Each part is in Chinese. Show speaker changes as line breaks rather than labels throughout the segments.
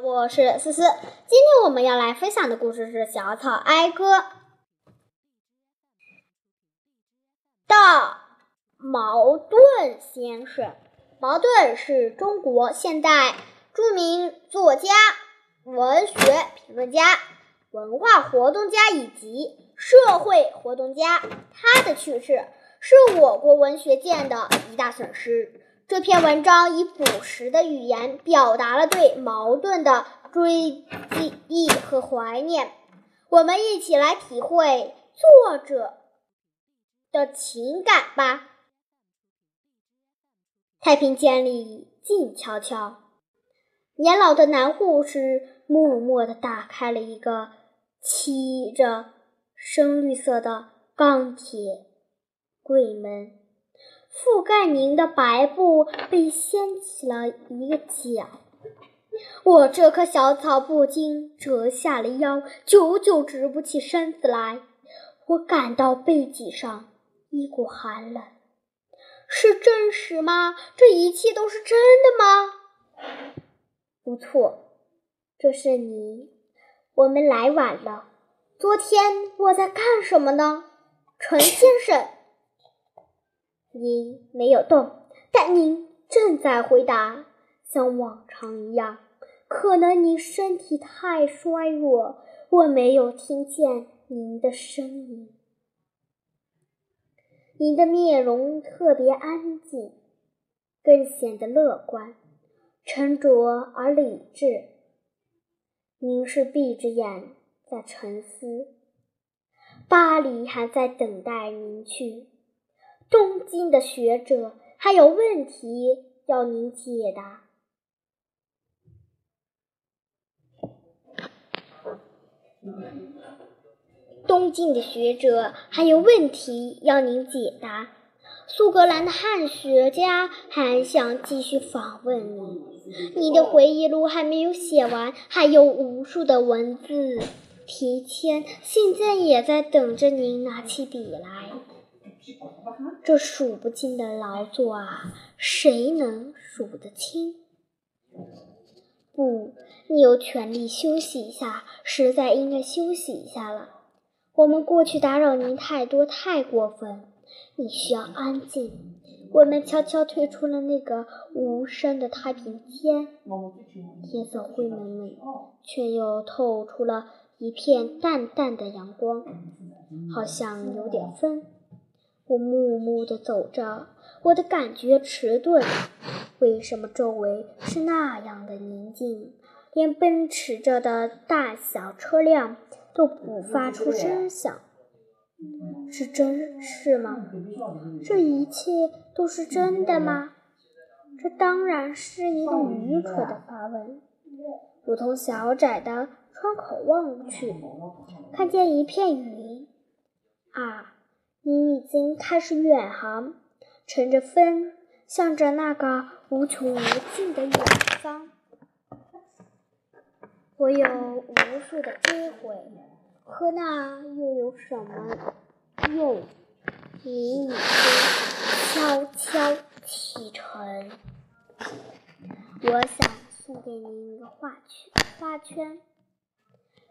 我是思思，今天我们要来分享的故事是《小草哀歌》。到茅盾先生，茅盾是中国现代著名作家、文学评论家、文化活动家以及社会活动家。他的去世是我国文学界的一大损失。这篇文章以朴实的语言表达了对矛盾的追记忆和怀念。我们一起来体会作者的情感吧。太平间里静悄悄，年老的男护士默默地打开了一个漆着深绿色的钢铁柜门。覆盖您的白布被掀起了一个角，我这棵小草不禁折下了腰，久久直不起身子来。我感到背脊上一股寒冷。是真实吗？这一切都是真的吗？不错，这是你。我们来晚了。昨天我在干什么呢，陈先生？您没有动，但您正在回答，像往常一样。可能您身体太衰弱，我没有听见您的声音。您的面容特别安静，更显得乐观、沉着而理智。您是闭着眼在沉思，巴黎还在等待您去。东京的学者还有问题要您解答。东京的学者还有问题要您解答。苏格兰的汉学家还想继续访问你。你的回忆录还没有写完，还有无数的文字提签，现在也在等着您拿起笔来。这数不尽的劳作啊，谁能数得清？不，你有权利休息一下，实在应该休息一下了。我们过去打扰您太多，太过分。你需要安静。我们悄悄退出了那个无声的太平间，天色灰蒙蒙，却又透出了一片淡淡的阳光，好像有点风。我默默地走着，我的感觉迟钝。为什么周围是那样的宁静，连奔驰着的大小车辆都不发出声响？是真是吗？这一切都是真的吗？这当然是一个愚蠢的发问。我从小窄的窗口望去，看见一片云。啊！你已经开始远航，乘着风，向着那个无穷无尽的远方。我有无数的追悔，可那又有什么用？你已经悄悄启程。我想送给您一个画圈，花圈。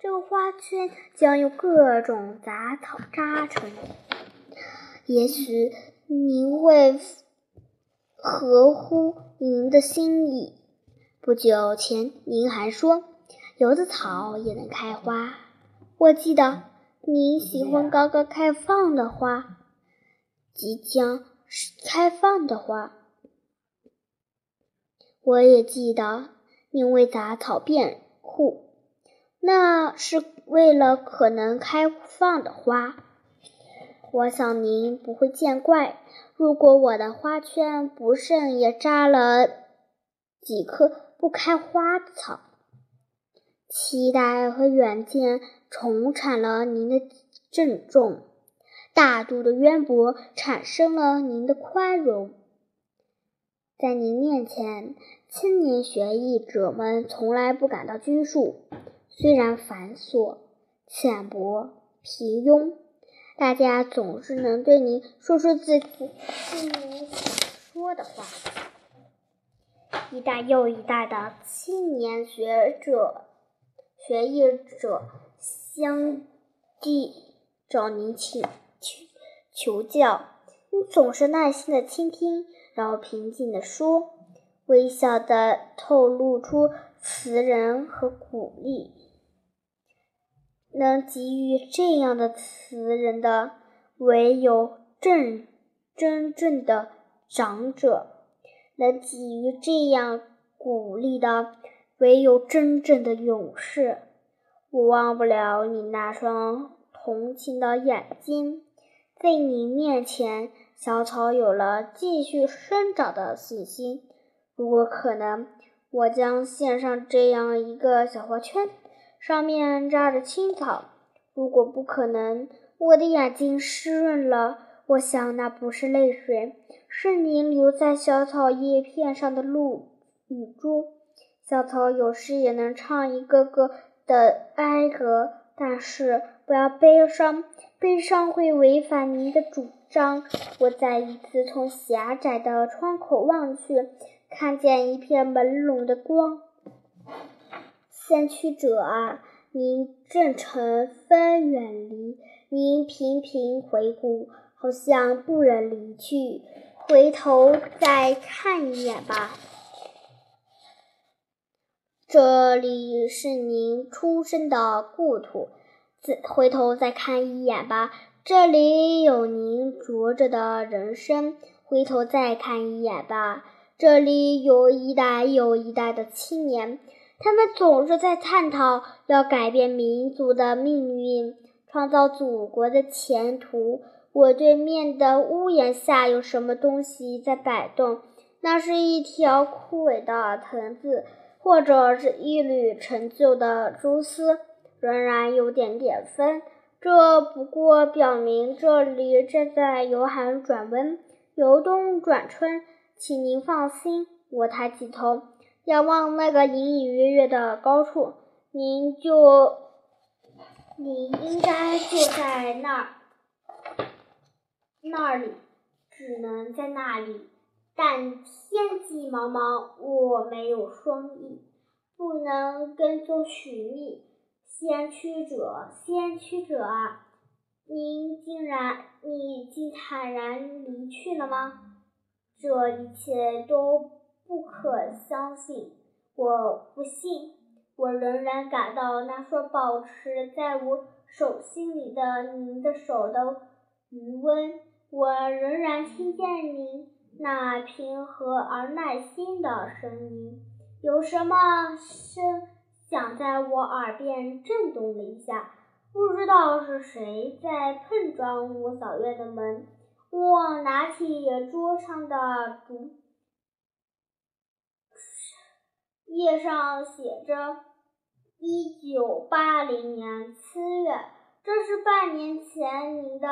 这个花圈将用各种杂草扎成。也许您会合乎您的心意。不久前，您还说有的草也能开花。我记得您喜欢刚刚开放的花，即将开放的花。我也记得您为杂草辩护，那是为了可能开放的花。我想您不会见怪，如果我的花圈不慎也扎了几棵不开花的草。期待和远见重产了您的郑重，大度的渊博产生了您的宽容。在您面前，青年学艺者们从来不感到拘束，虽然繁琐、浅薄、平庸。大家总是能对您说出自己心里想说的话。一代又一代的青年学者、学艺者相继找您请求求教，你总是耐心的倾听，然后平静的说，微笑的透露出慈仁和鼓励。能给予这样的词人的，唯有正真正的长者。能给予这样鼓励的，唯有真正的勇士。我忘不了你那双同情的眼睛，在你面前，小草有了继续生长的信心。如果可能，我将献上这样一个小花圈，上面扎着青草。如果不可能，我的眼睛湿润了。我想那不是泪水，是您留在小草叶片上的露雨珠。小草有时也能唱一个个的哀歌，但是不要悲伤，悲伤会违反您的主张。我再一次从狭窄的窗口望去，看见一片朦胧的光。先驱者啊，您正乘风远离，您频频回顾。好像不忍离去，回头再看一眼吧。这里是您出生的故土，再回头再看一眼吧。这里有您活着的人生，回头再看一眼吧。这里有一代又一代的青年，他们总是在探讨要改变民族的命运，创造祖国的前途。我对面的屋檐下有什么东西在摆动？那是一条枯萎的藤子，或者是一缕陈旧的蛛丝，仍然有点点风。这不过表明这里正在由寒转温，由冬转春。请您放心，我抬起头，仰望那个隐隐约约的高处，您就，你应该就在那儿。那里只能在那里，但天际茫茫，我没有双翼，不能跟踪寻觅。先驱者，先驱者啊，您竟然，你已经坦然离去了吗？这一切都不可相信，我不信，我仍然感到那双保持在我手心里的您的手的余温。我仍然听见您那平和而耐心的声音，有什么声响在我耳边震动了一下，不知道是谁在碰撞我小院的门。我拿起桌上的竹，页上写着“一九八零年七月”，这是半年前您的。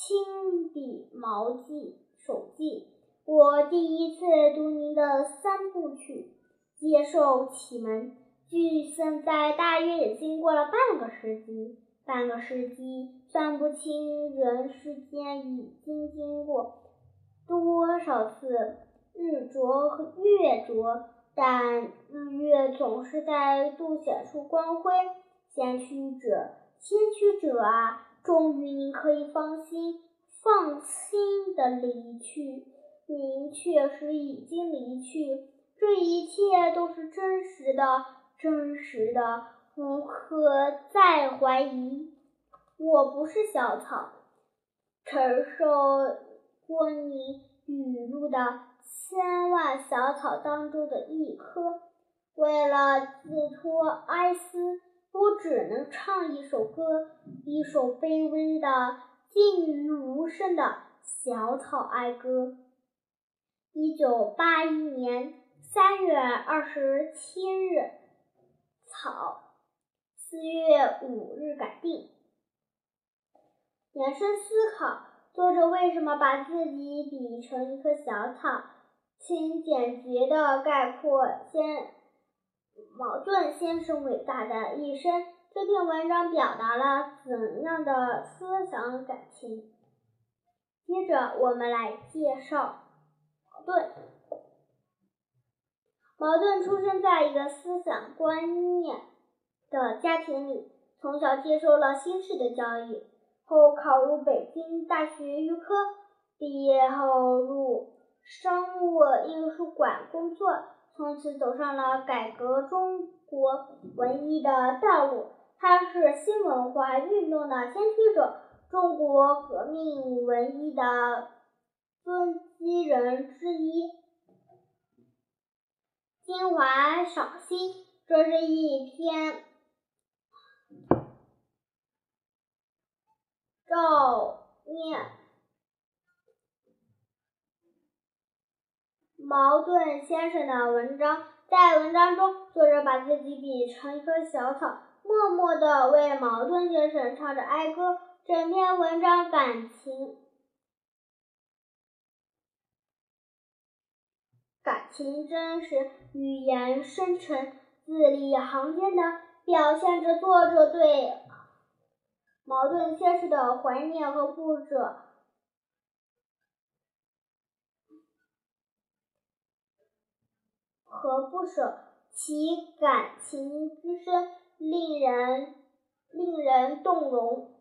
亲笔毛记手记，我第一次读您的三部曲，接受启蒙，距现在大约也经过了半个世纪。半个世纪算不清人世间已经经过多少次日灼和月灼，但日月总是在凸显出光辉。先驱者，先驱者啊！终于，您可以放心、放心的离去。您确实已经离去，这一切都是真实的，真实的，无可再怀疑。我不是小草，承受过你雨露的千万小草当中的一棵。为了寄托哀思。我只能唱一首歌，一首卑微的、静于无声的小草哀歌。一九八一年三月二十七日，草，四月五日改定。延伸思考：作者为什么把自己比成一棵小草？请简洁的概括先。茅盾先生伟大的一生，这篇文章表达了怎样的思想感情？接着，我们来介绍矛盾。
茅盾出生在一个思想观念的家庭里，从小接受了新式的教育，后考入北京大学预科，毕业后入商务印书馆工作，从此走上了改革中国文艺的道路。他是新文化运动的先驱者，中国革命文艺的奠基人之一。精华赏析，这是一篇照念茅盾先生的文章。在文章中，作者把自己比成一棵小草，默默地为茅盾先生唱着哀歌。整篇文章感情。感情真实，语言深沉，字里行间的表现着作者对茅盾先生的怀念和不舍和不舍，其感情之深，令人令人动容。